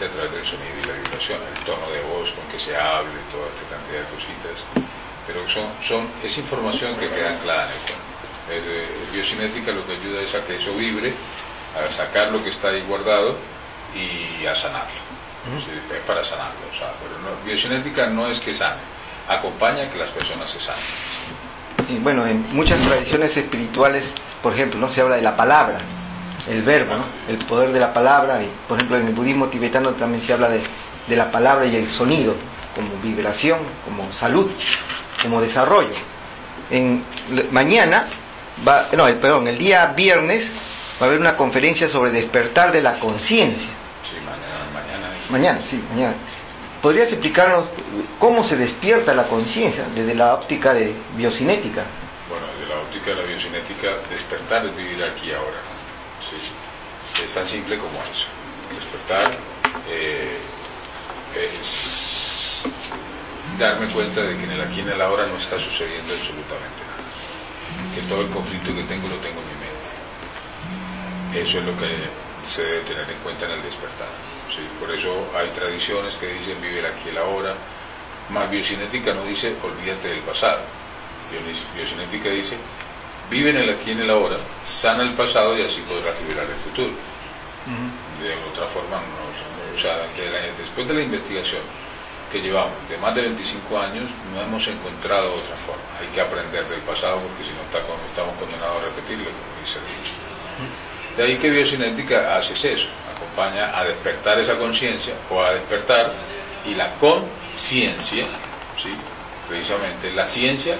Precisamente a través del sonido y la vibración, el tono de voz con que se hable, toda esta cantidad de cositas, pero son, son, es información que queda anclada en el cuerpo. El, eh, biocinética lo que ayuda es a que eso vibre, a sacar lo que está ahí guardado y a sanarlo. Sí, es para sanarlo, o sea, pero no, biocinética no es que sane, acompaña a que las personas se sanen. Y bueno, en muchas tradiciones espirituales, por ejemplo, no se habla de la palabra, el verbo, ¿no? el poder de la palabra. Y, por ejemplo, en el budismo tibetano también se habla de, de la palabra y el sonido como vibración, como salud, como desarrollo. En mañana, va, no, el- perdón, el día viernes va a haber una conferencia sobre despertar de la conciencia. Sí, mañana, mañana. Mañana, sí, mañana. ¿Podrías explicarnos cómo se despierta la conciencia desde la óptica de biocinética? Bueno, de la óptica de la biocinética, despertar es vivir aquí y ahora. Sí. Es tan simple como eso. Despertar eh, es darme cuenta de que en el aquí y en el ahora no está sucediendo absolutamente nada. Que todo el conflicto que tengo lo tengo en mi mente. Eso es lo que se debe tener en cuenta en el despertar. ¿sí? Por eso hay tradiciones que dicen vivir aquí y el ahora. Más biocinética no dice olvídate del pasado. Biocinética dice vive en el aquí y en el ahora, sana el pasado y así podrás liberar el futuro. De otra forma, no, o sea, de la- después de la investigación que llevamos de más de 25 años, no hemos encontrado otra forma. Hay que aprender del pasado porque si no está estamos condenados a repetirlo, como dice el dicho. De ahí que biocinética hace eso, acompaña a despertar esa conciencia o a despertar y la conciencia, ¿sí? precisamente la ciencia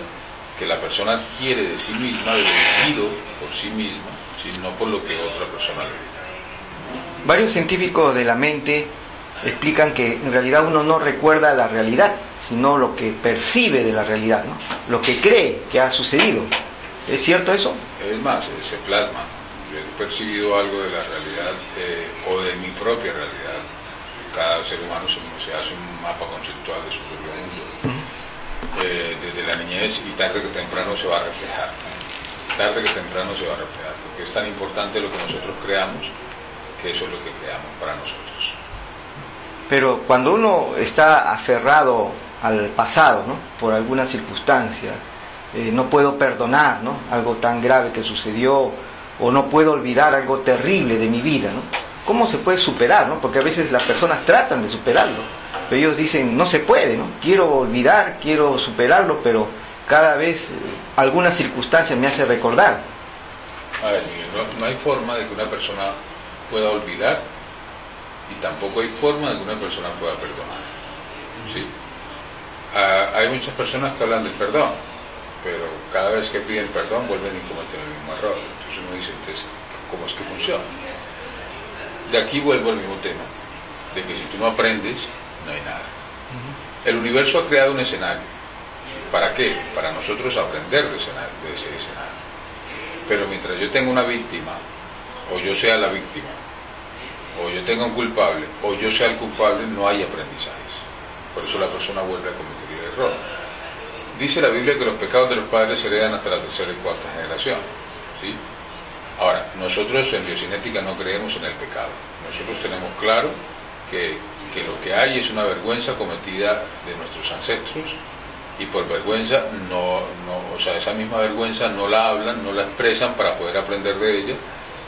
que la persona quiere de sí misma, vivido por sí misma, ¿sí? no por lo que otra persona le diga. Varios científicos de la mente explican que en realidad uno no recuerda la realidad, sino lo que percibe de la realidad, ¿no? lo que cree que ha sucedido. ¿Es cierto eso? Es más, se plasma. Yo he percibido algo de la realidad eh, o de mi propia realidad. Cada ser humano se, se hace un mapa conceptual de su propio mundo. Desde la niñez y tarde que temprano se va a reflejar. Tarde que temprano se va a reflejar. Porque es tan importante lo que nosotros creamos que eso es lo que creamos para nosotros. Pero cuando uno está aferrado al pasado, ¿no? por alguna circunstancia, eh, no puedo perdonar ¿no? algo tan grave que sucedió, o no puedo olvidar algo terrible de mi vida, ¿no? ¿Cómo se puede superar? ¿no? Porque a veces las personas tratan de superarlo, pero ellos dicen, no se puede, ¿no? quiero olvidar, quiero superarlo, pero cada vez eh, alguna circunstancia me hace recordar. A ver, no hay forma de que una persona pueda olvidar y tampoco hay forma de que una persona pueda perdonar. ¿sí? Ah, hay muchas personas que hablan del perdón, pero cada vez que piden perdón vuelven y cometen el mismo error. Entonces uno dice, entonces, ¿cómo es que funciona? De aquí vuelvo al mismo tema, de que si tú no aprendes, no hay nada. El universo ha creado un escenario. ¿Para qué? Para nosotros aprender de, escenario- de ese escenario. Pero mientras yo tenga una víctima, o yo sea la víctima, o yo tenga un culpable, o yo sea el culpable, no hay aprendizajes. Por eso la persona vuelve a cometer el error. Dice la Biblia que los pecados de los padres se heredan hasta la tercera y cuarta generación. ¿sí? Ahora, nosotros en biocinética no creemos en el pecado. Nosotros tenemos claro que, que lo que hay es una vergüenza cometida de nuestros ancestros y por vergüenza no, no, o sea, esa misma vergüenza no la hablan, no la expresan para poder aprender de ella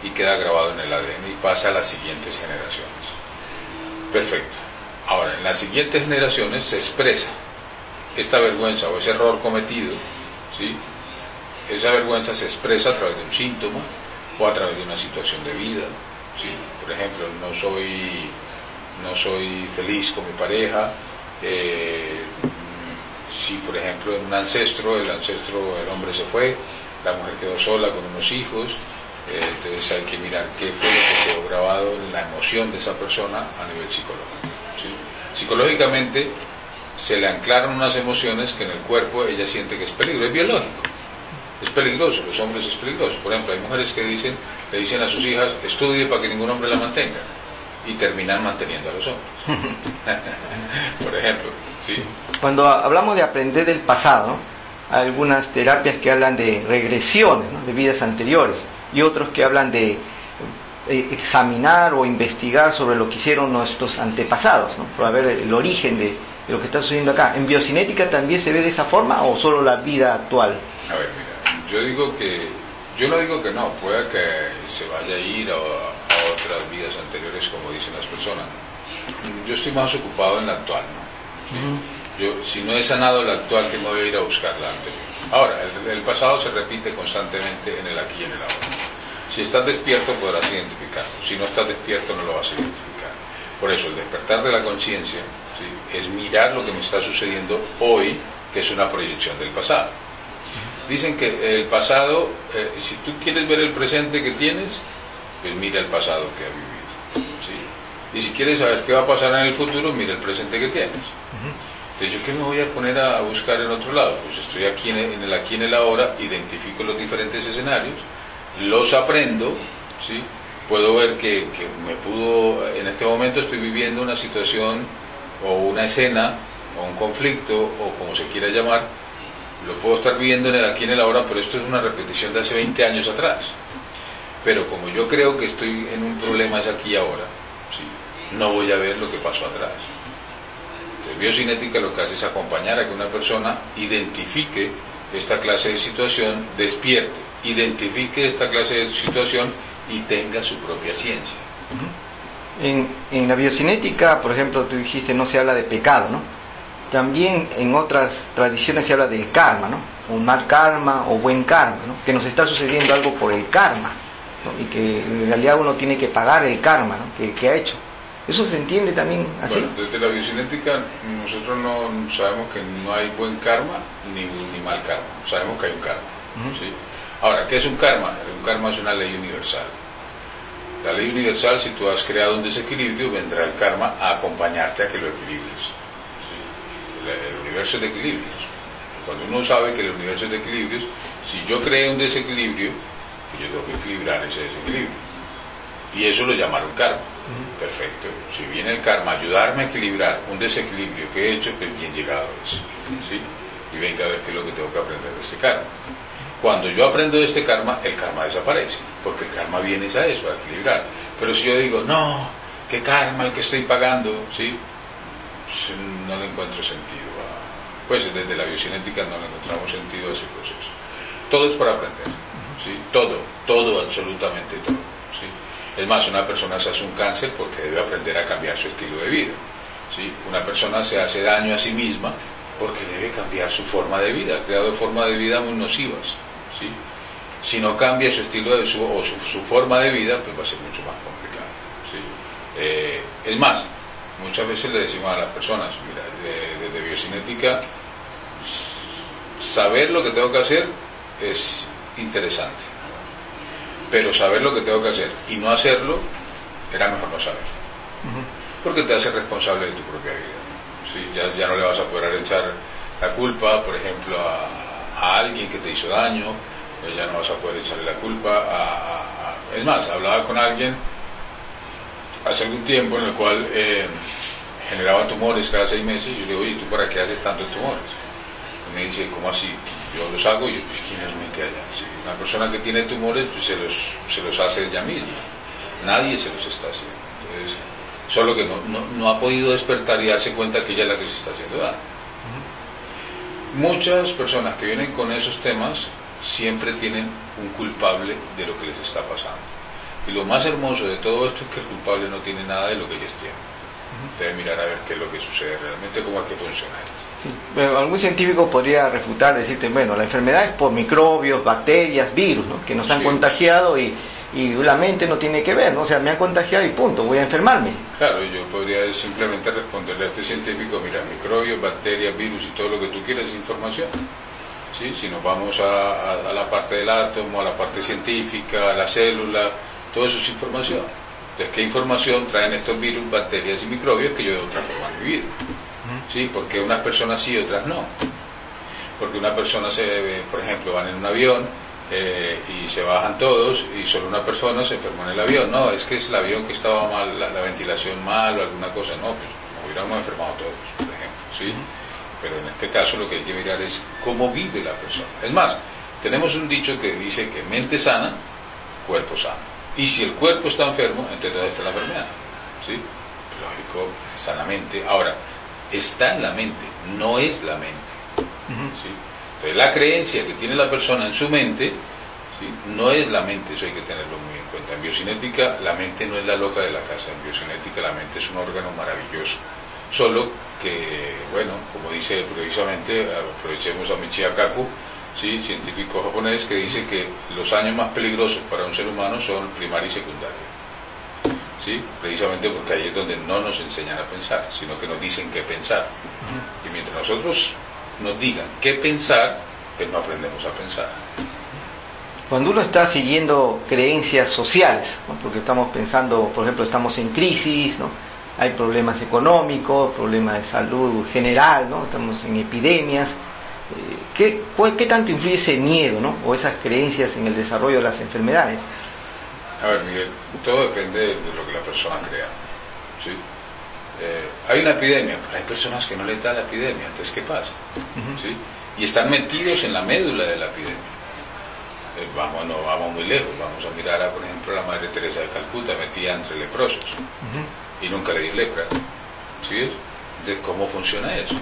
y queda grabado en el ADN y pasa a las siguientes generaciones. Perfecto. Ahora, en las siguientes generaciones se expresa esta vergüenza o ese error cometido, ¿sí? Esa vergüenza se expresa a través de un síntoma o a través de una situación de vida, ¿sí? Por ejemplo, no soy, no soy feliz con mi pareja, eh, si por ejemplo en un ancestro, el ancestro, el hombre se fue la mujer quedó sola con unos hijos, eh, entonces hay que mirar qué fue lo que quedó grabado en la emoción de esa persona a nivel psicológico. Psicológicamente se le anclaron unas emociones que en el cuerpo ella siente que es peligro, es biológico. Es peligroso, los hombres es peligroso. Por ejemplo, hay mujeres que dicen, le dicen a sus hijas, estudie para que ningún hombre la mantenga. Y terminan manteniendo a los hombres. Por ejemplo. Cuando hablamos de aprender del pasado, hay algunas terapias que hablan de regresiones, de vidas anteriores, y otros que hablan de eh, examinar o investigar sobre lo que hicieron nuestros antepasados, ¿no? para ver el origen de, lo que está sucediendo acá. ¿En biocinética también se ve de esa forma o solo la vida actual? A ver, yo digo que, yo no digo que no, pueda que se vaya a ir a, otras vidas anteriores como dicen las personas. Yo estoy más ocupado en la actual, ¿no? Yo, si no he sanado la actual, que me voy a ir a buscar la anterior. Ahora, el, el pasado se repite constantemente en el aquí y en el ahora. Si estás despierto podrás identificarlo, si no estás despierto no lo vas a identificar. Por eso el despertar de la conciencia es mirar lo que me está sucediendo hoy, que es una proyección del pasado. Dicen que el pasado, eh, si tú quieres ver el presente que tienes, pues mira el pasado que has vivido. Y si quieres saber qué va a pasar en el futuro, mira el presente que tienes. Entonces, ¿yo qué me voy a poner a buscar en otro lado? Pues estoy aquí en el aquí en el ahora, identifico los diferentes escenarios los aprendo, ¿sí? puedo ver que, me pudo, en este momento estoy viviendo una situación o una escena o un conflicto o como se quiera llamar, lo puedo estar viviendo en el aquí en el ahora, pero esto es una repetición de hace 20 años atrás. Pero como yo creo que estoy en un problema es aquí y ahora, no voy a ver lo que pasó atrás. Entonces, biocinética lo que hace es acompañar a que una persona identifique esta clase de situación, despierte identifique esta clase de situación y tenga su propia ciencia. En, en, la biocinética, por ejemplo, tú dijiste no se habla de pecado, ¿no? También en otras tradiciones se habla del karma, ¿no? Un mal karma o buen karma, ¿no? Que nos está sucediendo algo por el karma, ¿no? Y que en realidad uno tiene que pagar el karma, ¿no? que, ha hecho. ¿Eso se entiende también así? Bueno, desde la biocinética nosotros no sabemos que no hay buen karma ni, ni mal karma, sabemos que hay un karma. ¿sí? Ahora, ¿qué es un karma? Un karma es una ley universal. La ley universal, si tú has creado un desequilibrio, vendrá el karma a acompañarte a que lo equilibres. El, universo es de equilibrios. Cuando uno sabe que el universo es de equilibrios, si yo creé un desequilibrio, pues yo tengo que equilibrar ese desequilibrio. Y eso lo llamaron karma. Perfecto. Si viene el karma a ayudarme a equilibrar un desequilibrio que he hecho, pues bien llegado es. Y venga a ver qué es lo que tengo que aprender de ese karma. Cuando yo aprendo de este karma, el karma desaparece, porque el karma viene a eso, a equilibrar. Pero si yo digo, no, qué karma el que estoy pagando, ¿sí? Pues, no le encuentro sentido. pues desde la biocinética no le encontramos sentido a ese proceso. Todo es para aprender, ¿sí? Todo, todo, absolutamente todo, ¿sí? Es más, una persona se hace un cáncer porque debe aprender a cambiar su estilo de vida, ¿sí? Una persona se hace daño a sí misma porque debe cambiar su forma de vida, ha creado formas de vida muy nocivas. Si no cambia su estilo de su, o su, forma de vida, pues va a ser mucho más complicado. Eh, es más, muchas veces le decimos a las personas, mira, desde biocinética, saber lo que tengo que hacer es interesante, pero saber lo que tengo que hacer y no hacerlo, era mejor no saber, porque te hace responsable de tu propia vida. Ya, ya no le vas a poder echar la culpa, por ejemplo, a, a alguien que te hizo daño, pues ya no vas a poder echarle la culpa a, Es más, hablaba con alguien hace algún tiempo en el cual eh, generaba tumores cada seis meses, yo le digo, oye, ¿tú para qué haces tantos tumores? Y me dice, ¿cómo así? Yo los hago y yo, pues, ¿quién los mete allá? una persona que tiene tumores, pues se los, se los hace ella misma. Nadie se los está haciendo. Entonces, solo que no, no, no ha podido despertar y darse cuenta que ella es la que se está haciendo daño muchas personas que vienen con esos temas siempre tienen un culpable de lo que les está pasando. Y lo más hermoso de todo esto es que el culpable no tiene nada de lo que ellos tienen. Debe mirar a ver qué es lo que sucede realmente, cómo es que funciona esto. Sí, algún científico podría refutar, decirte, bueno, la enfermedad es por microbios, bacterias, virus, que nos han contagiado y, y la mente no tiene que ver, ¿no? O sea, me han contagiado y punto, voy a enfermarme. Claro, yo podría simplemente responderle a este científico, mira, microbios, bacterias, virus y todo lo que tú quieras es información. ¿sí? Si nos vamos a, a la parte del átomo, a la parte científica, a la célula, todo eso es información. Entonces, ¿qué información traen estos virus, bacterias y microbios que yo de otra forma he vivido? ¿Sí? Porque unas personas sí, otras no. Porque una persona se, por ejemplo, van en un avión eh, y se bajan todos y solo una persona se enfermó en el avión. No, es que es el avión que estaba mal, la, ventilación mal o alguna cosa. No, pues hubiéramos enfermado todos, por ejemplo. ¿sí? Pero en este caso lo que hay que mirar es cómo vive la persona. Es más, tenemos un dicho que dice que mente sana, cuerpo sano. Y si el cuerpo está enfermo, entonces ¿dónde está la enfermedad? ¿Sí? Lógico, está en la mente. Ahora, está en la mente, no es la mente. ¿sí? Entonces, la creencia que tiene la persona en su mente ¿sí? no es la mente, eso hay que tenerlo muy en cuenta. En biocinética, la mente no es la loca de la casa, en biocinética la mente es un órgano maravilloso. Solo que, bueno, como dice precisamente, aprovechemos a Michio Kaku, ¿sí? científico japonés, que dice que los años más peligrosos para un ser humano son primaria y secundaria. ¿Sí? Precisamente porque ahí es donde no nos enseñan a pensar, sino que nos dicen qué pensar. Y mientras nosotros nos digan qué pensar, pues no aprendemos a pensar. Cuando uno está siguiendo creencias sociales, porque estamos pensando, por ejemplo, estamos en crisis, ¿no? hay problemas económicos, problemas de salud general, ¿no? estamos en epidemias, ¿Qué, ¿Qué tanto influye ese miedo ¿no? o esas creencias en el desarrollo de las enfermedades? A ver, Miguel, todo depende de lo que la persona crea. ¿sí? Eh, hay una epidemia, pero hay personas que no les da la epidemia, entonces ¿qué pasa? ¿Sí? Y están metidos en la médula de la epidemia. Eh, vamos, no vamos muy lejos, vamos a mirar a, por ejemplo, a la Madre Teresa de Calcuta metida entre leprosos y nunca le dio lepra. ¿Sí? ¿De cómo funciona eso?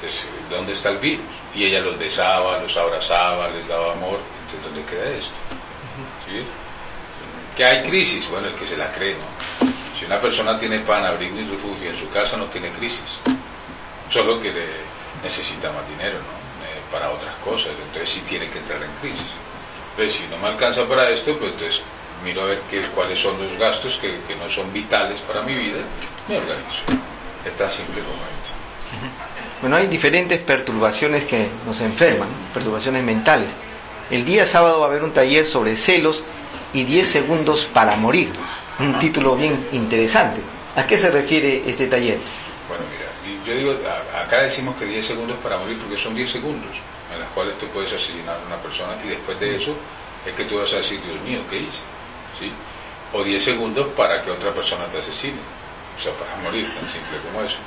Entonces, ¿dónde está el virus? Y ella los besaba, los abrazaba, les daba amor. Entonces, ¿dónde queda esto? ¿Sí? ¿Que hay crisis? Bueno, el que se la cree, ¿no? Si una persona tiene pan, abrigo y refugio en su casa, no tiene crisis. Solo que necesita más dinero, ¿no? Eh, para otras cosas. Entonces, sí tiene que entrar en crisis. Pero si no me alcanza para esto, pues entonces miro a ver qué, cuáles son los gastos que, que no son vitales para mi vida, me organizo. Es tan simple como esto. Bueno, hay diferentes perturbaciones que nos enferman, perturbaciones mentales. El día sábado va a haber un taller sobre celos y 10 segundos para morir. Un título bien interesante. ¿A qué se refiere este taller? Bueno, mira, yo digo, acá decimos que 10 segundos para morir porque son 10 segundos en los cuales tú puedes asesinar a una persona y después de eso es que tú vas a decir, Dios mío, ¿qué hice? ¿Sí? O 10 segundos para que otra persona te asesine. O sea, para morir, tan simple como eso.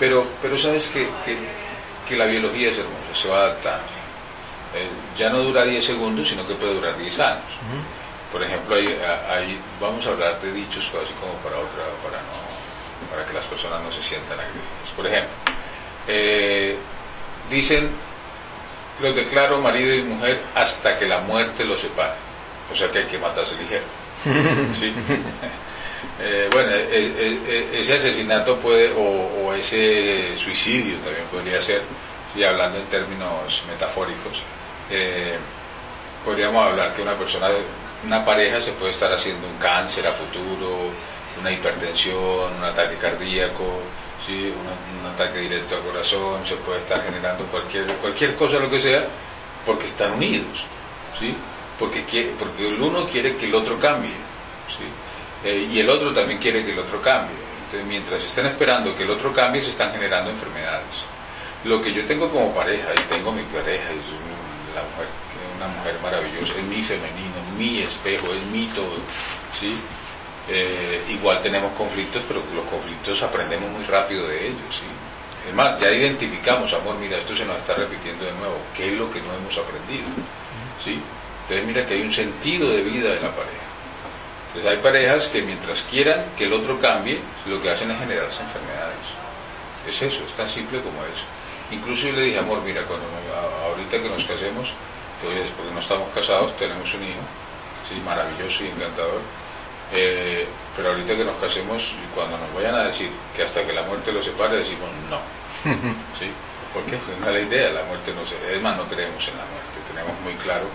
Pero, pero sabes que, que, la biología es hermosa, se va adaptando. Eh, ya no dura 10 segundos, sino que puede durar 10 años. Por ejemplo, ahí, vamos a hablar de dichos así como para otra, para no, para que las personas no se sientan agredidas. Por ejemplo, eh, dicen, los declaro marido y mujer hasta que la muerte los separe. O sea que hay que matarse ligero. ¿sí? Eh, bueno, eh, eh, ese asesinato puede, o, ese suicidio también podría ser, si hablando en términos metafóricos, podríamos hablar que una persona, una pareja se puede estar haciendo un cáncer a futuro, una hipertensión, un ataque cardíaco, ¿sí? un, ataque directo al corazón, se puede estar generando cualquier, cualquier cosa, lo que sea, porque están unidos, ¿sí? porque, porque el uno quiere que el otro cambie. ¿sí? Eh, y el otro también quiere que el otro cambie. Entonces, mientras estén esperando que el otro cambie, se están generando enfermedades. Lo que yo tengo como pareja, y tengo mi pareja, es una mujer maravillosa, es mi femenino, mi espejo, es mi todo, ¿sí? Eh, igual tenemos conflictos, pero los conflictos aprendemos muy rápido de ellos, ¿sí? Es más, ya identificamos, amor, mira, esto se nos está repitiendo de nuevo, ¿qué es lo que no hemos aprendido? ¿Sí? Entonces mira que hay un sentido de vida de la pareja. Entonces hay parejas que mientras quieran que el otro cambie, lo que hacen es generarse enfermedades. Es eso, es tan simple como eso. Incluso yo le dije, amor, mira, cuando ahorita que nos casemos, porque no estamos casados, tenemos un hijo, sí, maravilloso y encantador, eh, pero ahorita que nos casemos, cuando nos vayan a decir que hasta que la muerte lo separe, decimos no. ¿Sí? ¿Por qué? Pues no es la idea, la muerte no se... Es más, no creemos en la muerte, tenemos muy claro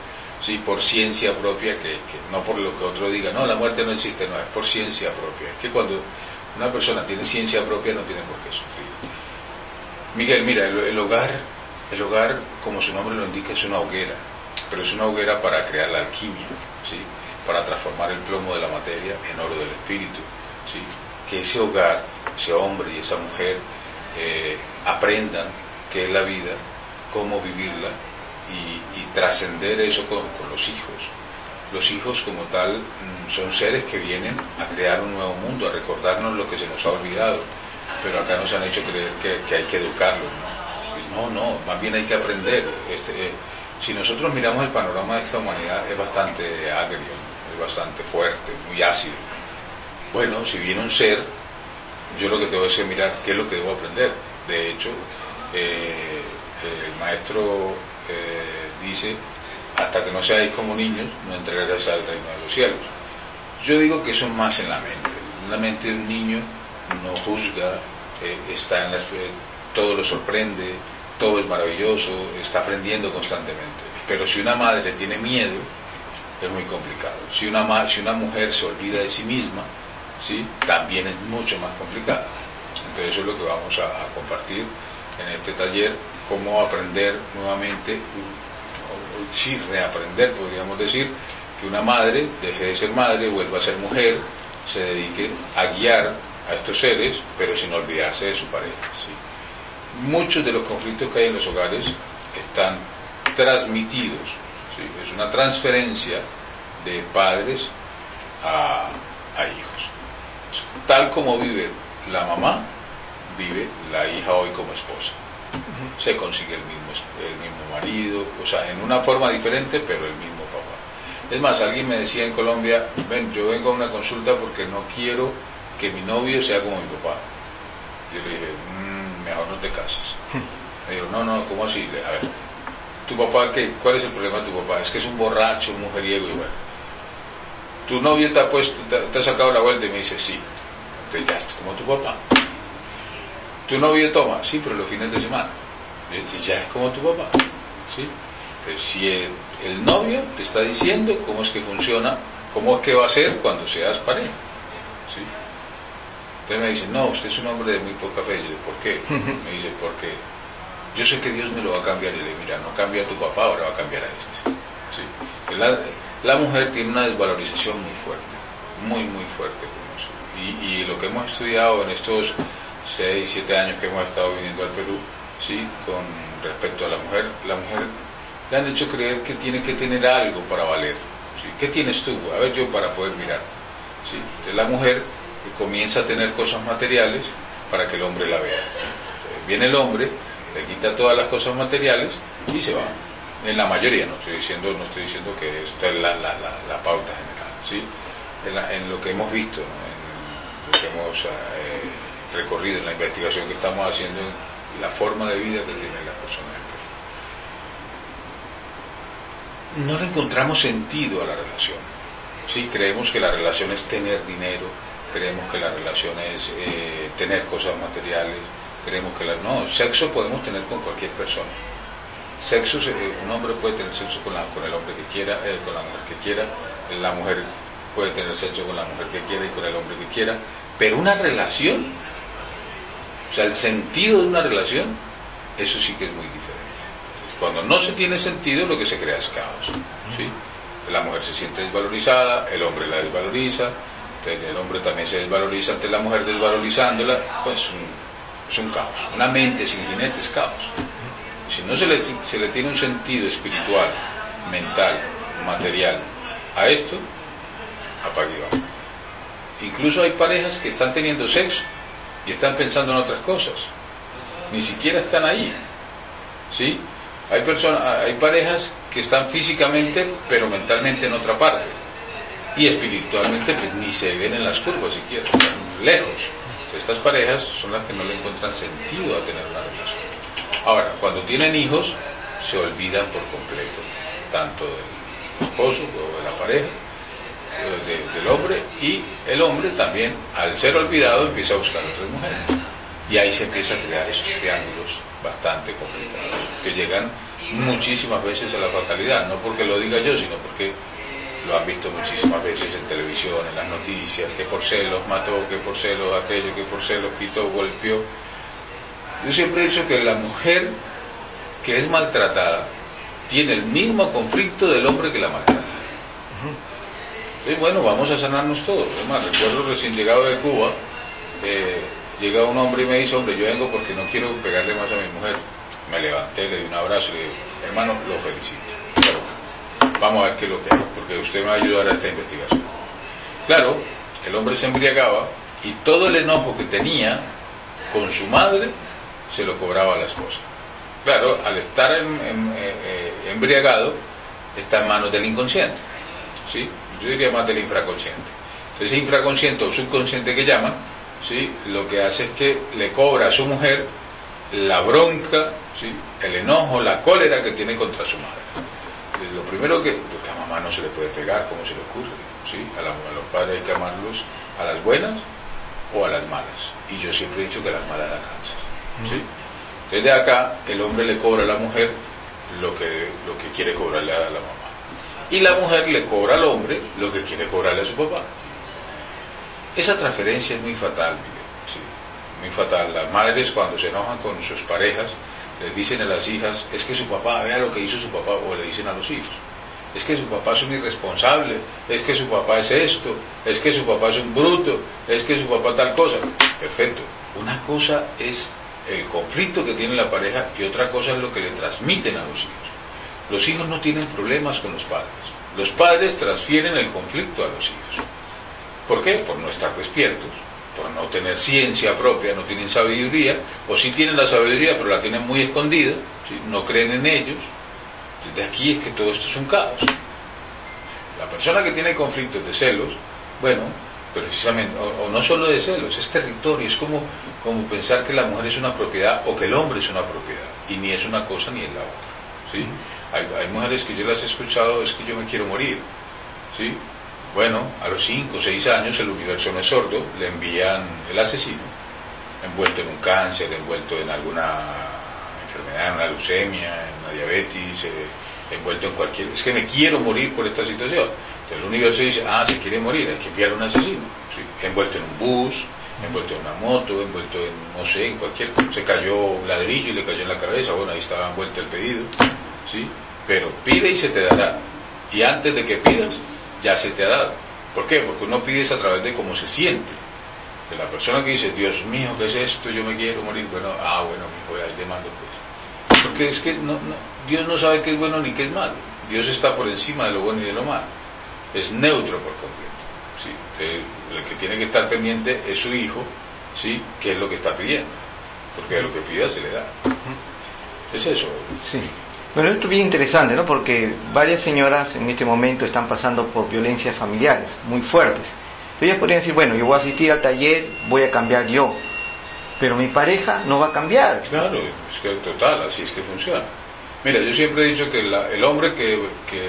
sí, por ciencia propia, que, no por lo que otro diga, no, la muerte no existe, no, es por ciencia propia. Es que cuando una persona tiene ciencia propia no tiene por qué sufrir. Miguel, mira, el, hogar El hogar, como su nombre lo indica, es una hoguera, pero es una hoguera para crear la alquimia, ¿sí? para transformar el plomo de la materia en oro del espíritu. ¿sí? Que ese hogar, ese hombre y esa mujer eh, aprendan qué es la vida, cómo vivirla y, trascender eso con, los hijos. Los hijos como tal mm, son seres que vienen a crear un nuevo mundo, a recordarnos lo que se nos ha olvidado, pero acá nos han hecho creer que, hay que educarlos. ¿no? no, más bien hay que aprender. Este, eh, si nosotros miramos el panorama de esta humanidad es bastante agrio, es bastante fuerte, muy ácido. Bueno, si viene un ser, yo lo que tengo es mirar qué es lo que debo aprender. De hecho, eh, el maestro eh, dice, hasta que no seáis como niños, no entraréis al reino de los cielos. Yo digo que eso es más en la mente. En la mente de un niño no juzga, eh, está en las, todo lo sorprende, todo es maravilloso, está aprendiendo constantemente. Pero si una madre tiene miedo, es muy complicado. Si una, si una mujer se olvida de sí misma, ¿sí? también es mucho más complicado. Entonces eso es lo que vamos a, compartir en este taller, cómo aprender nuevamente, o, sí, reaprender, podríamos decir, que una madre deje de ser madre, vuelva a ser mujer, se dedique a guiar a estos seres, pero sin olvidarse de su pareja. Muchos de los conflictos que hay en los hogares están transmitidos, es una transferencia de padres a, hijos. Tal como vive la mamá, vive la hija hoy como esposa. Se consigue el mismo, el mismo marido, o sea, en una forma diferente, pero el mismo papá. Es más, alguien me decía en Colombia, ven, yo vengo a una consulta porque no quiero que mi novio sea como mi papá. Y le dije, mm, mejor no te cases. Me dijo, no, no, ¿cómo así? A ver, ¿tu papá qué? ¿Cuál es el problema de tu papá? Es que es un borracho, un mujeriego y bueno. ¿Tu novio te ha puesto, te, ha sacado la vuelta y me dice, sí? Entonces ya, es como tu papá. ¿Tu novio toma? Sí, pero los fines de semana. Ya es como tu papá. ¿Sí? Entonces, si el, novio te está diciendo cómo es que funciona, cómo es que va a ser cuando seas pareja. ¿Sí? Entonces me dice, no, usted es un hombre de muy poca fe. Yo ¿por qué? Me dice, porque yo sé que Dios me lo va a cambiar. Y le digo, mira, no cambia a tu papá, ahora va a cambiar a este. ¿Sí? La, la, mujer tiene una desvalorización muy fuerte, muy, muy fuerte. Y, y lo que hemos estudiado en estos 6, 7 años que hemos estado viniendo al Perú, ¿sí? con respecto a la mujer, la mujer le han hecho creer que tiene que tener algo para valer. ¿sí? ¿Qué tienes tú? A ver yo para poder mirarte. ¿sí? La mujer comienza a tener cosas materiales para que el hombre la vea. viene el hombre, le quita todas las cosas materiales y se va. En la mayoría, no estoy diciendo, no estoy diciendo que esta es la, la, pauta general, ¿sí? En, lo que hemos visto, en lo que hemos eh, recorrido, en la investigación que estamos haciendo, en la forma de vida que tienen las personas No le encontramos sentido a la relación. Sí, creemos que la relación es tener dinero, creemos que la relación es eh, tener cosas materiales, creemos que la, no, sexo podemos tener con cualquier persona. Sexo, un hombre puede tener sexo con, la, con el hombre que quiera, eh, con la mujer que quiera, la mujer puede tener sexo con la mujer que quiera y con el hombre que quiera, pero una relación, sea, el sentido de una relación, eso sí que es muy diferente. Cuando no se tiene sentido, lo que se crea es caos. ¿sí? La mujer se siente desvalorizada, el hombre la desvaloriza, el hombre también se desvaloriza ante la mujer desvalorizándola, pues es un caos. Una mente sin jinete es caos. Si no se le, se le tiene un sentido espiritual, mental, material a esto, apague Incluso hay parejas que están teniendo sexo y están pensando en otras cosas. Ni siquiera están ahí. ¿Sí? Hay, personas, hay parejas que están físicamente pero mentalmente en otra parte y espiritualmente pues, ni se ven en las curvas siquiera, están lejos. Estas parejas son las que no le encuentran sentido a tener una relación. Ahora, cuando tienen hijos, se olvidan por completo, tanto del esposo o de la pareja, del hombre, y el hombre también, al ser olvidado, empieza a buscar otras mujeres. Y ahí se empieza a crear esos triángulos bastante complicados, que llegan muchísimas veces a la fatalidad, no porque lo diga yo, sino porque lo han visto muchísimas veces en televisión, en las noticias, que por celos mató, que por celos aquello, que por celos quitó, golpeó. Yo siempre he dicho que la mujer que es maltratada tiene el mismo conflicto del hombre que la maltrata. Y bueno, vamos a sanarnos todos. Además, recuerdo recién llegado de Cuba, llega un hombre y me dice, hombre, yo vengo porque no quiero pegarle más a mi mujer. Me levanté, le di un abrazo y le dije, hermano, lo felicito. Pero vamos a ver qué es lo que hay, porque usted me va a ayudar a esta investigación. Claro, el hombre se embriagaba y todo el enojo que tenía con su madre se lo cobraba a la esposa. Claro, al estar eh, eh, embriagado, está en manos del inconsciente. ¿sí? Yo diría más del infraconsciente. Ese infraconsciente o subconsciente que llaman, ¿sí? lo que hace es que le cobra a su mujer la bronca, ¿sí? el enojo, la cólera que tiene contra su madre. Lo primero que, porque a mamá no se le puede pegar, como se le ocurre, ¿sí? a, los padres hay que amarlos a las buenas o a las malas. Y yo siempre he dicho que las malas la cansan. ¿sí? Desde acá el hombre le cobra a la mujer lo que, lo que quiere cobrarle a la mamá. Y la mujer le cobra al hombre lo que quiere cobrarle a su papá. Esa transferencia es muy fatal, ¿sí? muy fatal. Las madres cuando se enojan con sus parejas les dicen a las hijas, es que su papá, vea lo que hizo su papá, o le dicen a los hijos, es que su papá es un irresponsable, es que su papá es esto, es que su papá es un bruto, es que su papá tal cosa. Perfecto. Una cosa es el conflicto que tiene la pareja y otra cosa es lo que le transmiten a los hijos. Los hijos no tienen problemas con los padres. Los padres transfieren el conflicto a los hijos. ¿Por qué? Por no estar despiertos, por no tener ciencia propia, no tienen sabiduría, o sí tienen la sabiduría pero la tienen muy escondida, no creen en ellos. De aquí es que todo esto es un caos. La persona que tiene conflictos de celos, bueno, precisamente, o, no solo de celos, es territorio, es como, como pensar que la mujer es una propiedad o que el hombre es una propiedad, y ni es una cosa ni es la otra. ¿Sí? Hay, hay mujeres que yo las he escuchado, es que yo me quiero morir. ¿sí? Bueno, a los 5 o 6 años el universo no es sordo, le envían el asesino, envuelto en un cáncer, envuelto en alguna enfermedad, en una leucemia, en una diabetes, eh, envuelto en cualquier... Es que me quiero morir por esta situación. Entonces el universo dice, ah, se quiere morir, hay que enviar un asesino. Envuelto en un bus, envuelto en una moto, envuelto en, no sé, en cualquier... Se cayó un ladrillo y le cayó en la cabeza, bueno, ahí estaba envuelto el pedido, ¿sí? Pero pide y se te dará. Y antes de que pidas, ya se te ha dado. ¿Por qué? Porque uno pide a través de cómo se siente. De la persona que dice, Dios mío, ¿qué es esto? Yo me quiero morir. Bueno, ah, bueno, mi hijo, ahí le mando pues. Porque es que no, Dios no sabe qué es bueno ni qué es malo. Dios está por encima de lo bueno y de lo malo. Es neutro por completo. ¿sí? el que tiene que estar pendiente es su hijo, ¿sí? ¿Qué es lo que está pidiendo? Porque lo que pida se le da. Es eso. Sí. Bueno, esto es bien interesante, ¿no? Porque varias señoras en este momento están pasando por violencias familiares muy fuertes. Ellas podrían decir, bueno, yo voy a asistir al taller, voy a cambiar yo, pero mi pareja no va a cambiar. Claro, es que total, así es que funciona. Mira, yo siempre he dicho que el hombre que,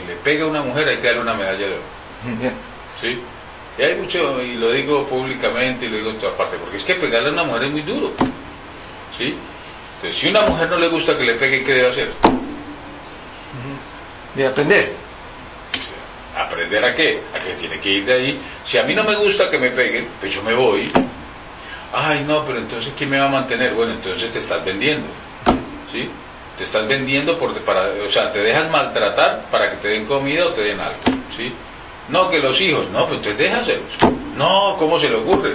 le pega a una mujer hay que darle una medalla de oro. ¿Sí? Y hay mucho, y lo digo públicamente y lo digo en todas partes, porque es que pegarle a una mujer es muy duro. ¿Sí? Entonces, si a una mujer no le gusta que le pegue, ¿qué debe hacer? De aprender. ¿Aprender a qué? A que tiene que ir de ahí. Si a mí no me gusta que me peguen, pues yo me voy. Ay, no, pero entonces ¿quién me va a mantener? Bueno, entonces te estás vendiendo. ¿Sí? Te estás vendiendo por, para, o sea, te dejas maltratar para que te den comida o te den algo. ¿Sí? No, que los hijos, no, pues entonces déjaselos. No, ¿cómo se le ocurre?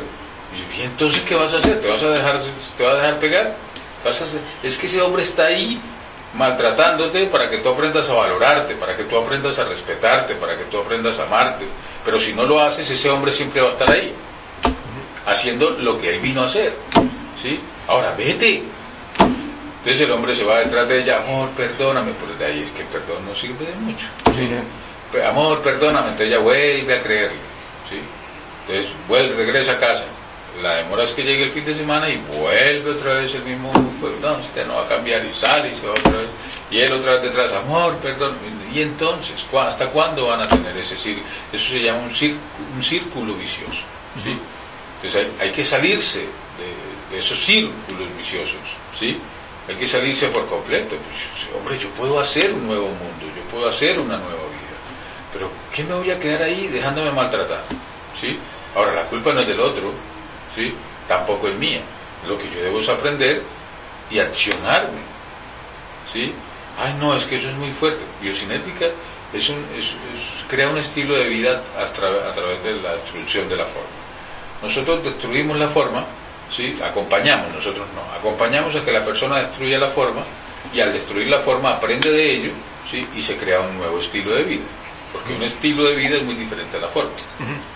Y entonces, ¿qué vas a hacer? ¿Te vas a dejar, te vas a dejar pegar? ¿Vas a? Es que ese hombre está ahí maltratándote para que tú aprendas a valorarte, para que tú aprendas a respetarte, para que tú aprendas a amarte. Pero si no lo haces, ese hombre siempre va a estar ahí, haciendo lo que él vino a hacer. ¿sí? Ahora, vete. Entonces el hombre se va detrás de ella, amor, perdóname, por de ahí es que el perdón no sirve de mucho. Amor, perdóname, entonces ella vuelve a creerle. ¿sí? Entonces vuelve, regresa a casa la demora es que llegue el fin de semana y vuelve otra vez el mismo, pues, no, usted no va a cambiar y sale y se va otra vez. Y él otra vez detrás, amor, perdón. Y entonces, ¿hasta cuándo van a tener ese círculo? Eso se llama un, círculo, un círculo vicioso. ¿sí? Entonces hay, que salirse de, esos círculos viciosos. ¿sí? Hay que salirse por completo. Pues, hombre, yo puedo hacer un nuevo mundo, yo puedo hacer una nueva vida. Pero ¿qué me voy a quedar ahí dejándome maltratar? ¿sí? Ahora, la culpa no es del otro, ¿sí? Tampoco es mía. Lo que yo debo es aprender y accionarme, ¿sí? Ay, no, es que eso es muy fuerte. Biocinética es un, es, crea un estilo de vida a, a, través de la destrucción de la forma. Nosotros destruimos la forma, ¿sí? acompañamos, nosotros no, acompañamos a que la persona destruya la forma y al destruir la forma aprende de ello ¿sí? y se crea un nuevo estilo de vida. Porque un estilo de vida es muy diferente a la forma.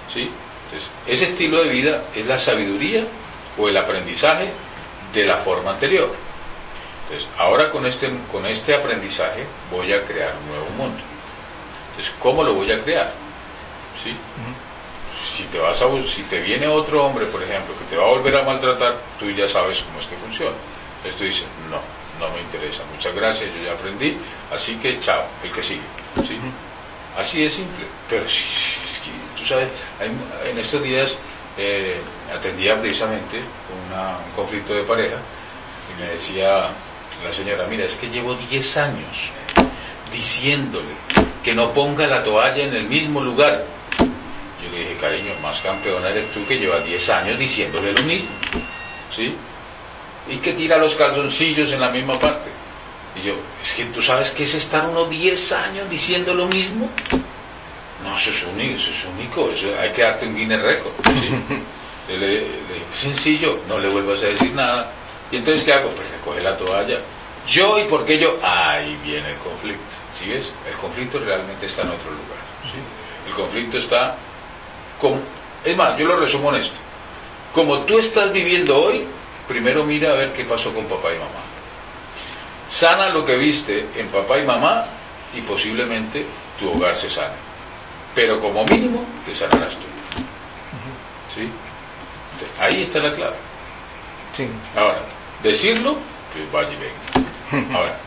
¿sí? Entonces, ese estilo de vida es la sabiduría o el aprendizaje de la forma anterior. Entonces, ahora con este, con este aprendizaje voy a crear un nuevo mundo. Entonces, ¿cómo lo voy a crear? ¿Sí? Si te vas a, si te viene otro hombre, por ejemplo, que te va a volver a maltratar, tú ya sabes cómo es que funciona. Esto dice, no, no me interesa, muchas gracias, yo ya aprendí, así que chao, el que sigue. ¿sí? Así de simple. Pero que, tú sabes, en estos días eh, atendía precisamente un conflicto de pareja y me decía la señora, mira, es que llevo 10 años diciéndole que no ponga la toalla en el mismo lugar. Yo le dije, cariño, más campeona eres tú que lleva 10 años diciéndole lo mismo. ¿Sí? Y que tira los calzoncillos en la misma parte. Y yo, es que tú sabes que es estar unos 10 años diciendo lo mismo. No, eso es único, eso es único, eso hay que darte un Guinness Record. le, le, sencillo, no le vuelvas a decir nada. ¿Y entonces qué hago? Pues recoge la toalla. Yo y por qué yo, ahí viene el conflicto. ¿Sí ves? El conflicto realmente está en otro lugar. ¿sí? El conflicto está con... Es más, yo lo resumo en esto. Como tú estás viviendo hoy, primero mira a ver qué pasó con papá y mamá. Sana lo que viste en papá y mamá y posiblemente tu hogar se sane. Pero como mínimo te sanarás tú. ¿Sí? Ahí está la clave. Sí. Ahora, decirlo, pues vaya y venga. Ahora,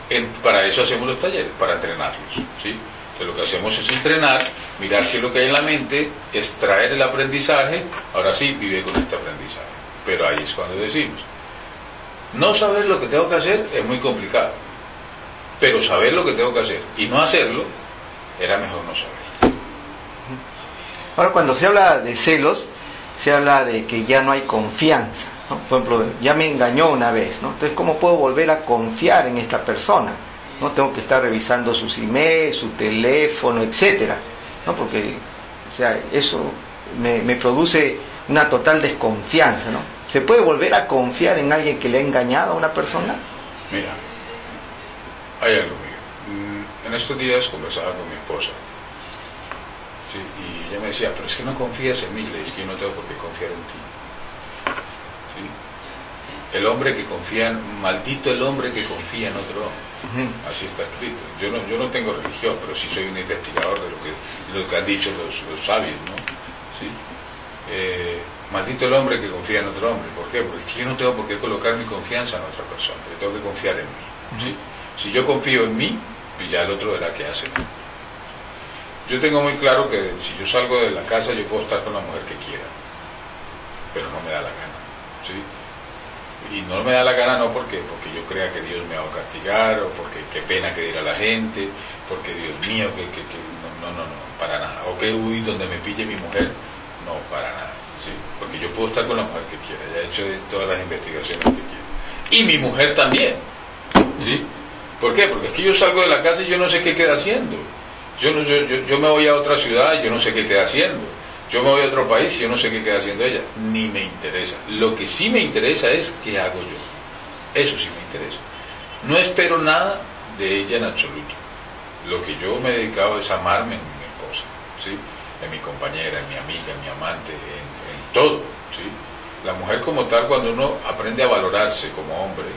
para eso hacemos los talleres, para entrenarlos. ¿sí? Entonces, lo que hacemos es entrenar, mirar qué es lo que hay en la mente, extraer el aprendizaje, ahora sí, vive con este aprendizaje. Pero ahí es cuando decimos, no saber lo que tengo que hacer es muy complicado, pero saber lo que tengo que hacer y no hacerlo, era mejor no saber. Ahora, cuando se habla de celos, se habla de que ya no hay confianza. Por ejemplo, ya me engañó una vez, ¿no? Entonces, ¿cómo puedo volver a confiar en esta persona? ¿No? Tengo que estar revisando sus emails, su teléfono, etcétera, ¿no? Porque, o sea, eso me, produce una total desconfianza, ¿no? ¿Se puede volver a confiar en alguien que le ha engañado a una persona? Mira, hay algo. Mm, en estos días conversaba con mi esposa y ella me decía, pero es que no confías en mí. Le dije que yo no tengo por qué confiar en ti. El hombre que confía, en, maldito el hombre que confía en otro hombre. Así está escrito. Yo no, yo no tengo religión, pero sí soy un investigador de lo que, lo que han dicho los, los sabios. ¿no? ¿Sí? Eh, maldito el hombre que confía en otro hombre. ¿Por qué? Porque yo no tengo por qué colocar mi confianza en otra persona. Yo tengo que confiar en mí. ¿sí? Si yo confío en mí, pues ya el otro verá qué hace. Yo tengo muy claro que si yo salgo de la casa yo puedo estar con la mujer que quiera, pero no me da la gana. ¿sí? Y no me da la gana no porque, porque yo crea que Dios me va a castigar o porque qué pena que dirá la gente, porque Dios mío, que, que, no, no, no, para nada. O que huir donde me pille mi mujer, no, para nada. ¿sí? Porque yo puedo estar con la mujer que quiera, ya he hecho todas las investigaciones que quiera. Y mi mujer también. ¿sí? ¿Por qué? Porque es que yo salgo de la casa y yo no sé qué queda haciendo. Yo, no, yo, me voy a otra ciudad y yo no sé qué queda haciendo. Yo me voy a otro país y yo no sé qué queda haciendo ella. Ni me interesa. Lo que sí me interesa es qué hago yo. Eso sí me interesa. No espero nada de ella en absoluto. Lo que yo me he dedicado es amarme en mi esposa, ¿sí? en mi compañera, en mi amiga, en mi amante, en, todo. ¿sí? La mujer como tal, cuando uno aprende a valorarse como hombre,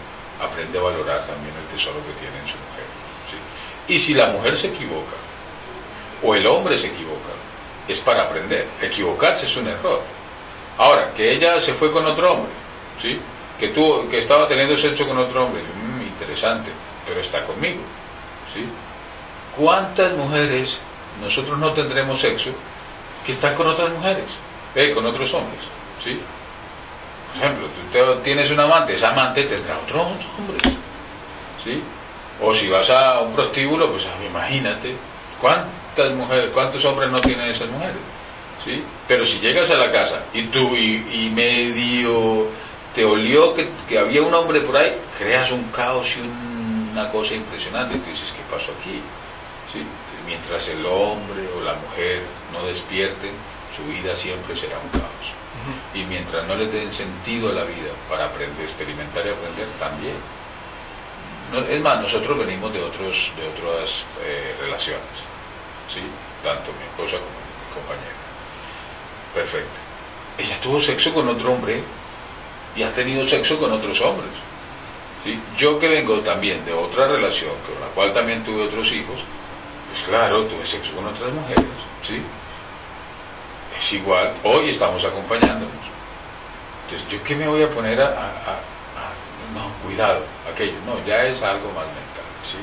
aprende a valorar también el tesoro que tiene en su mujer. Y si la mujer se equivoca, o el hombre se equivoca, es para aprender. Equivocarse es un error. Ahora, que ella se fue con otro hombre, ¿sí? Que, tuvo, que estaba teniendo sexo con otro hombre, mm, interesante, pero está conmigo, ¿sí? ¿Cuántas mujeres nosotros no tendremos sexo que están con otras mujeres, eh, con otros hombres, ¿sí? Por ejemplo, tú tienes un amante, ese amante tendrá otros hombres, ¿sí? O si vas a un prostíbulo, pues imagínate, ¿Cuántas mujeres, cuántos hombres no tienen esas mujeres? ¿Sí? Pero si llegas a la casa y tú y, medio te olió que, había un hombre por ahí, creas un caos y un una cosa impresionante. Tú dices, ¿qué pasó aquí? ¿Sí? Mientras el hombre o la mujer no despierten, su vida siempre será un caos. Y mientras no le den sentido a la vida para aprender, experimentar y aprender, también. es más, nosotros venimos de, otros, de otras eh, relaciones, ¿sí? tanto mi esposa como mi compañera. Perfecto. Ella tuvo sexo con otro hombre y ha tenido sexo con otros hombres. ¿sí? Yo que vengo también de otra relación, con la cual también tuve otros hijos, pues claro, tuve sexo con otras mujeres. ¿sí? Es igual, hoy estamos acompañándonos. Entonces, ¿yo qué me voy a poner a, no, cuidado, aquello, no, ya es algo más mental, ¿sí?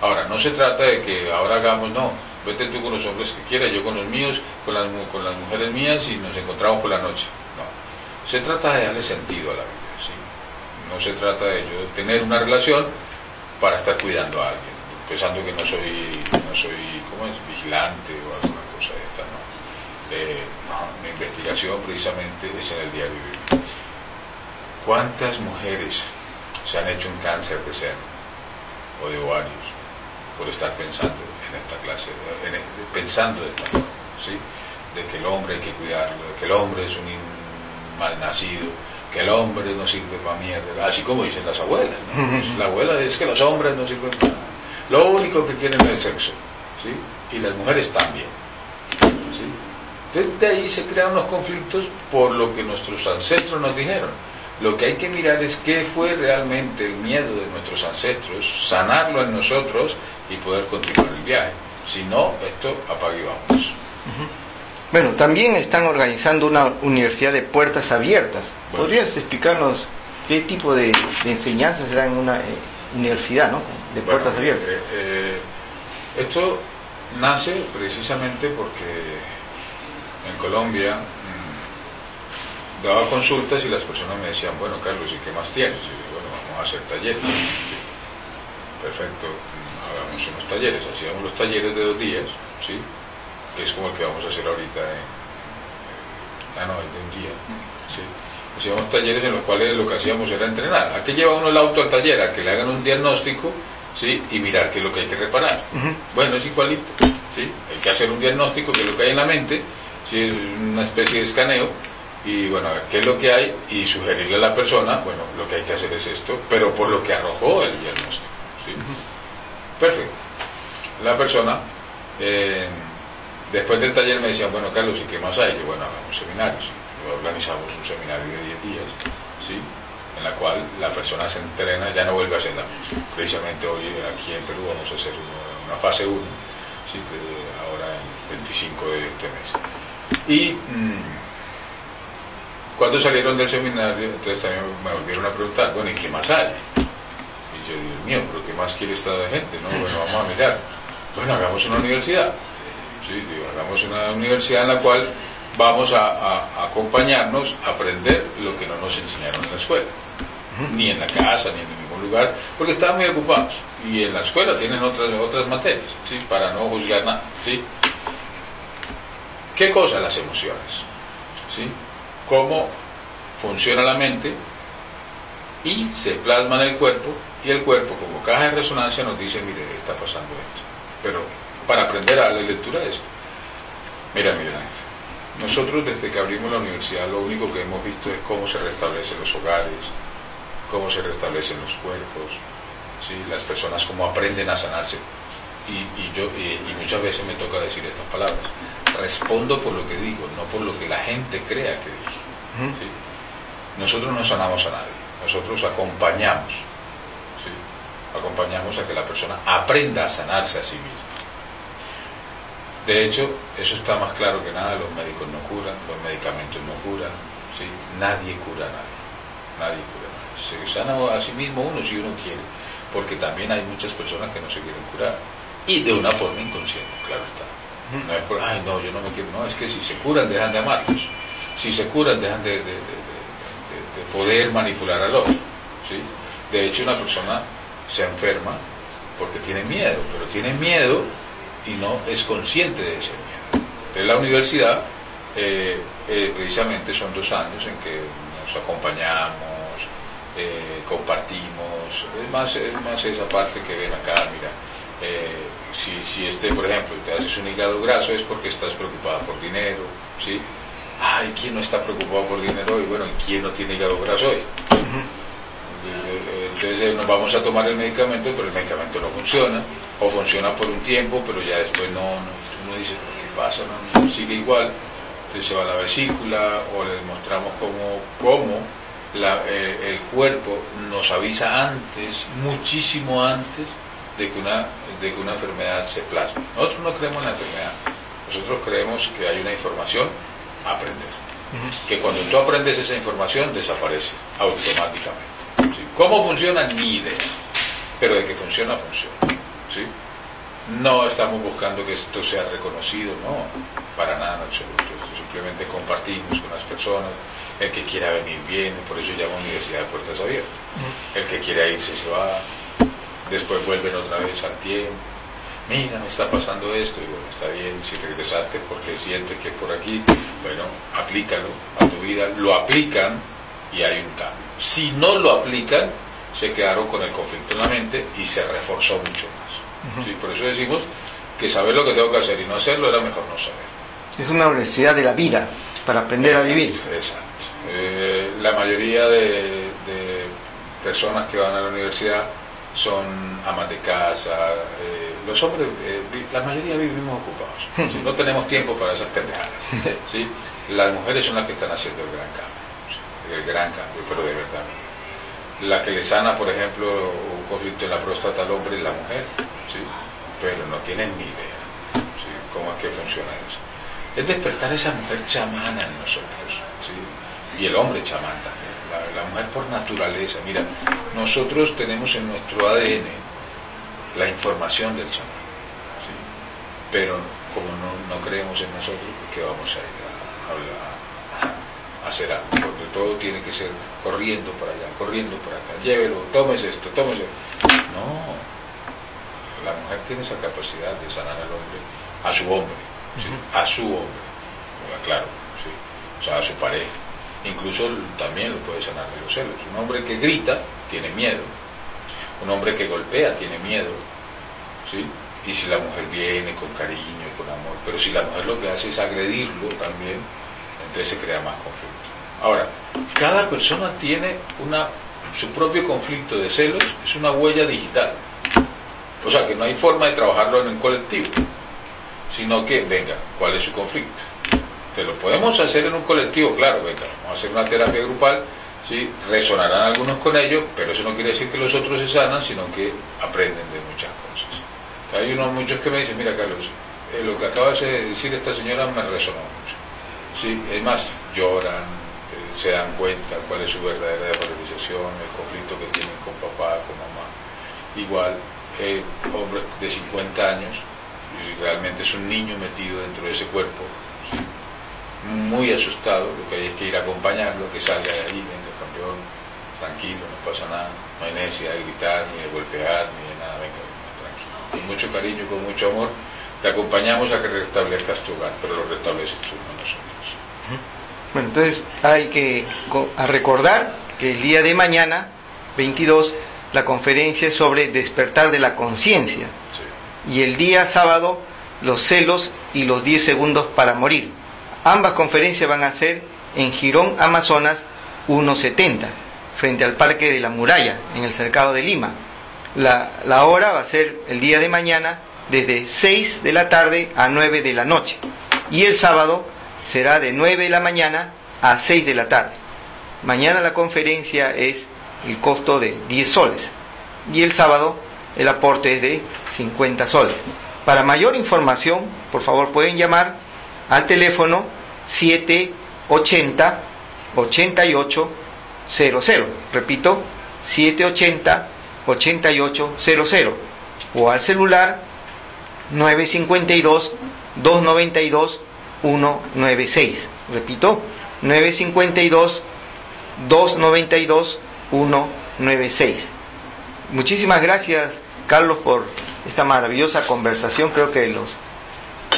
Ahora, no se trata de que ahora hagamos, no, vete tú con los hombres que quieras, yo con los míos, con las, con las mujeres mías y nos encontramos por la noche. No, se trata de darle sentido a la vida, ¿sí? No se trata de yo tener una relación para estar cuidando a alguien, pensando que no soy, no soy, ¿cómo es? Vigilante o alguna cosa de esta, ¿no? Eh, mi investigación precisamente es en el diario vivir. ¿Cuántas mujeres se han hecho un cáncer de seno o de ovarios por estar pensando en esta clase, pensando de esta forma, ¿sí? de que el hombre hay que cuidarlo, de que el hombre es un mal nacido, que el hombre no sirve para mierda, así como dicen las abuelas. La abuela es que los hombres no sirven para nada. Lo único que quieren es el sexo, ¿sí? y las mujeres también. ¿sí? Entonces de ahí se crean unos conflictos por lo que nuestros ancestros nos dijeron. Lo que hay que mirar es qué fue realmente el miedo de nuestros ancestros, sanarlo en nosotros y poder continuar el viaje. Si no, esto apague y vamos. Bueno, también están organizando una universidad de puertas abiertas. ¿Podrías explicarnos qué tipo de, enseñanza será en una eh, universidad ¿no? de puertas abiertas? Eh, eh, esto nace precisamente porque en Colombia daba consultas y las personas me decían, bueno, Carlos, ¿y qué más tienes? Y yo, bueno, vamos a hacer talleres. Perfecto, hagamos unos talleres. Hacíamos los talleres de dos días, ¿sí? que es como el que vamos a hacer ahorita en, ah, no, el de un día. ¿sí? Hacíamos talleres en los cuales lo que hacíamos era entrenar. ¿A qué lleva uno el auto al taller? A que le hagan un diagnóstico ¿sí? y mirar qué es lo que hay que reparar. Bueno, es igualito. ¿sí? Hay que hacer un diagnóstico, que es lo que hay en la mente, ¿sí? es una especie de escaneo, y bueno, qué es lo que hay, y sugerirle a la persona, bueno, lo que hay que hacer es esto, pero por lo que arrojó el diagnóstico. ¿sí? Perfecto. La persona, eh, después del taller me decía, bueno, Carlos, ¿y qué más hay? Yo, bueno, hagamos seminarios. organizamos un seminario de 10 días, ¿sí? en la cual la persona se entrena, ya no vuelve a ser la misma. Precisamente hoy aquí en Perú vamos a hacer una, fase 1, ¿sí? ahora el 25 de este mes. Y mm, cuando salieron del seminario, entonces también me volvieron a preguntar, bueno, ¿y qué más hay? Y yo, Dios mío, ¿pero qué más quiere esta gente? No, bueno, vamos a mirar. Bueno, hagamos una universidad. Sí, digo, hagamos una universidad en la cual vamos a, acompañarnos a aprender lo que no nos enseñaron en la escuela, ni en la casa, ni en ningún lugar, porque estaban muy ocupados. Y en la escuela tienen otras, otras materias, ¿sí? para no juzgar nada. ¿sí? ¿Qué cosa? Las emociones. ¿sí? Cómo funciona la mente y se plasma en el cuerpo y el cuerpo como caja de resonancia nos dice, mire, está pasando esto. Pero para aprender a la lectura es, mira, mira, nosotros desde que abrimos la universidad lo único que hemos visto es cómo se restablecen los hogares, cómo se restablecen los cuerpos, ¿sí? las personas cómo aprenden a sanarse. Y, yo, y, muchas veces me toca decir estas palabras. Respondo por lo que digo, no por lo que la gente crea que digo. Nosotros no sanamos a nadie, nosotros acompañamos. Acompañamos a que la persona aprenda a sanarse a sí misma. De hecho, eso está más claro que nada, los médicos no curan, los medicamentos no curan, ¿sí? nadie cura a nadie, nadie cura a nadie. Se sana a sí mismo uno si uno quiere, porque también hay muchas personas que no se quieren curar, y de una forma inconsciente, claro está. No es por, ay, no, yo no me quiero, no, es que si se curan dejan de amarlos, si se curan dejan de, poder manipular al otro. ¿sí? De hecho, una persona se enferma porque tiene miedo, pero tiene miedo y no es consciente de ese miedo. En la universidad, eh, eh, precisamente son dos años en que nos acompañamos, eh, compartimos, es más, es más esa parte que ven acá, mira, eh, si, si este, por ejemplo, te haces un hígado graso es porque estás preocupada por dinero, ¿sí? Ay, ¿quién no está preocupado por dinero hoy? Bueno, ¿y quién no tiene hígado graso hoy? Entonces nos vamos a tomar el medicamento, pero el medicamento no funciona, o funciona por un tiempo, pero ya después no, uno dice, ¿pero qué pasa? No, sigue igual, entonces se va a la vesícula, o le demostramos cómo, cómo eh, el cuerpo nos avisa antes, muchísimo antes, de que, una, de que una enfermedad se plasme. Nosotros no creemos en la enfermedad, nosotros creemos que hay una información a aprender. Que cuando tú aprendes esa información desaparece automáticamente. ¿Cómo funciona? Ni idea. Pero de que funciona, funciona. ¿sí? No estamos buscando que esto sea reconocido, no, para nada en absoluto. simplemente compartimos con las personas. El que quiera venir viene, por eso llama Universidad de Puertas Abiertas. El que quiera irse se va, después vuelven otra vez al tiempo. Mira, me está pasando esto, y bueno, está bien, si regresaste porque sientes que por aquí, bueno, aplícalo a tu vida, lo aplican y hay un cambio. Si no lo aplican, se quedaron con el conflicto en la mente y se reforzó mucho más. Por eso decimos que saber lo que tengo que hacer y no hacerlo era mejor no saber. Es una universidad de la vida para aprender a vivir. Exacto. Eh, la mayoría de, personas que van a la universidad son amas de casa. Eh, los hombres, eh, la mayoría vivimos ocupados. No tenemos tiempo para esas pendejadas. ¿sí? Las mujeres son las que están haciendo el gran cambio el gran cambio, pero de verdad. La que le sana, por ejemplo, un conflicto en la próstata al hombre y la mujer, ¿sí? pero no tienen ni idea ¿sí? cómo es que funciona eso. Es despertar esa mujer chamana en nosotros, ¿sí? Y el hombre chamán también, la, mujer por naturaleza. Mira, nosotros tenemos en nuestro ADN la información del chamán, ¿sí? pero como no, no creemos en nosotros, ¿qué vamos a ir a hablar? hacer algo, porque todo tiene que ser corriendo para allá, corriendo para acá, llévelo, tómese esto, tómese. No, la mujer tiene esa capacidad de sanar al hombre, a su hombre, a su hombre, claro, ¿sí? o sea, a su pareja. Incluso también lo puede sanar de los celos. Un hombre que grita tiene miedo, un hombre que golpea tiene miedo, ¿sí? Y si la mujer viene con cariño, con amor, pero si la mujer lo que hace es agredirlo también, entonces se crea más conflicto. Ahora, cada persona tiene una, su propio conflicto de celos, es una huella digital. O sea que no hay forma de trabajarlo en un colectivo, sino que, venga, ¿cuál es su conflicto? Que lo podemos hacer en un colectivo, claro, venga, vamos a hacer una terapia grupal, ¿sí? resonarán algunos con ello, pero eso no quiere decir que los otros se sanan, sino que aprenden de muchas cosas. Hay unos muchos que me dicen, mira Carlos, eh, lo que acaba de decir esta señora me resonó mucho. Sí, es más, lloran, eh, se dan cuenta cuál es su verdadera valorización, el conflicto que tienen con papá, con mamá. Igual, eh, hombre de 50 años, realmente es un niño metido dentro de ese cuerpo, muy asustado, lo que hay es que ir a acompañarlo, que salga de ahí, venga campeón, tranquilo, no pasa nada, no hay necesidad de gritar, ni de golpear, ni de nada, venga, tranquilo. Con mucho cariño, con mucho amor, te acompañamos a que restablezcas tu hogar, pero lo restableces tú, no nosotros. Bueno, entonces hay que recordar que el día de mañana, 22, la conferencia es sobre despertar de la conciencia. Y el día sábado, los celos y los 10 segundos para morir. Ambas conferencias van a ser en Girón, Amazonas, 170, frente al Parque de la Muralla, en el cercado de Lima. La, la hora va a ser el día de mañana, desde 6 de la tarde a 9 de la noche. Y el sábado será de 9 de la mañana a 6 de la tarde. Mañana la conferencia es el costo de 10 soles y el sábado el aporte es de 50 soles. Para mayor información, por favor, pueden llamar al teléfono 780 8800. Repito, 780 8800 o al celular 952 292 196. Repito, 952 292 196. Muchísimas gracias, Carlos, por esta maravillosa conversación. Creo que los,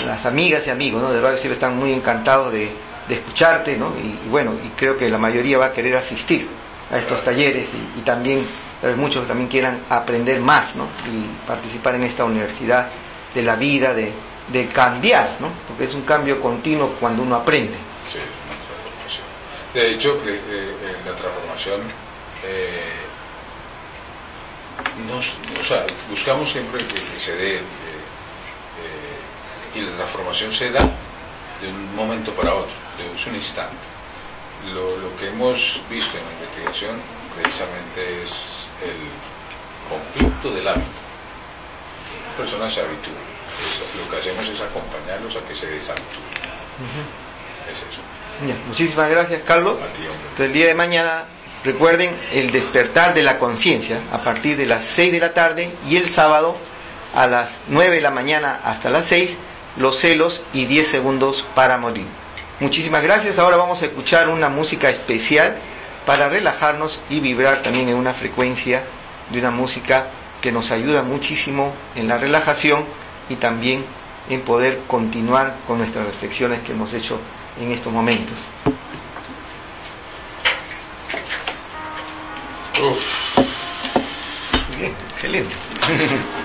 las amigas y amigos ¿no? de Radio Cielo están muy encantados de, escucharte, ¿no? Y, y, bueno, y creo que la mayoría va a querer asistir a estos talleres y, también muchos también quieran aprender más ¿no? y participar en esta universidad de la vida, de, cambiar, ¿no? porque es un cambio continuo cuando uno aprende. Sí, una transformación. De hecho, eh, eh, la transformación, eh, nos, o sea, buscamos siempre que, se dé, y la transformación se da de un momento para otro, de un instante. Lo, lo que hemos visto en la investigación precisamente es el conflicto del hábito. La persona se habitúa. lo que hacemos es acompañarlos a que se deshabitúen. Es eso. muchísimas gracias, Carlos. el día de mañana, recuerden el despertar de la conciencia a partir de las 6 de la tarde y el sábado a las 9 de la mañana hasta las 6, los celos y 10 segundos para morir. Muchísimas gracias. Ahora vamos a escuchar una música especial para relajarnos y vibrar también en una frecuencia de una música que nos ayuda muchísimo en la relajación y también en poder continuar con nuestras reflexiones que hemos hecho en estos momentos. bien, excelente.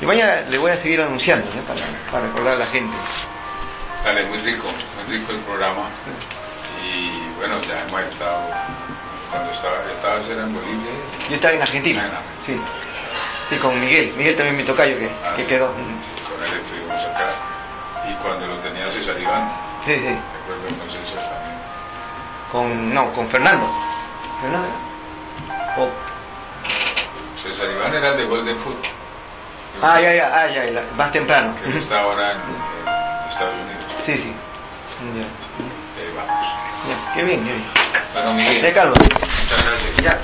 y mañana le voy a seguir anunciando para, para recordar a la gente. Dale, muy rico, muy rico el programa. Y bueno, ya hemos estado, cuando estaba, estabas en Bolivia. Yo estaba en Argentina. Ah, sí. Sí, con Miguel. Miguel también me tocayo que, ah, que quedó. Sí, con él estuvimos acá. Y cuando lo tenía César Iván. Sí, sí. Recuerdo con César también. Con, no, con Fernando. Fernando. Oh. César Iván era el de Golden Food. Ah, ya, ya, ah, ya, más temprano. Que está ahora en, Estados Unidos. Sí, sí. Ya. Vamos. Ya, qué bien, qué bien. Bueno, Miguel. Ricardo. Muchas gracias. Ya.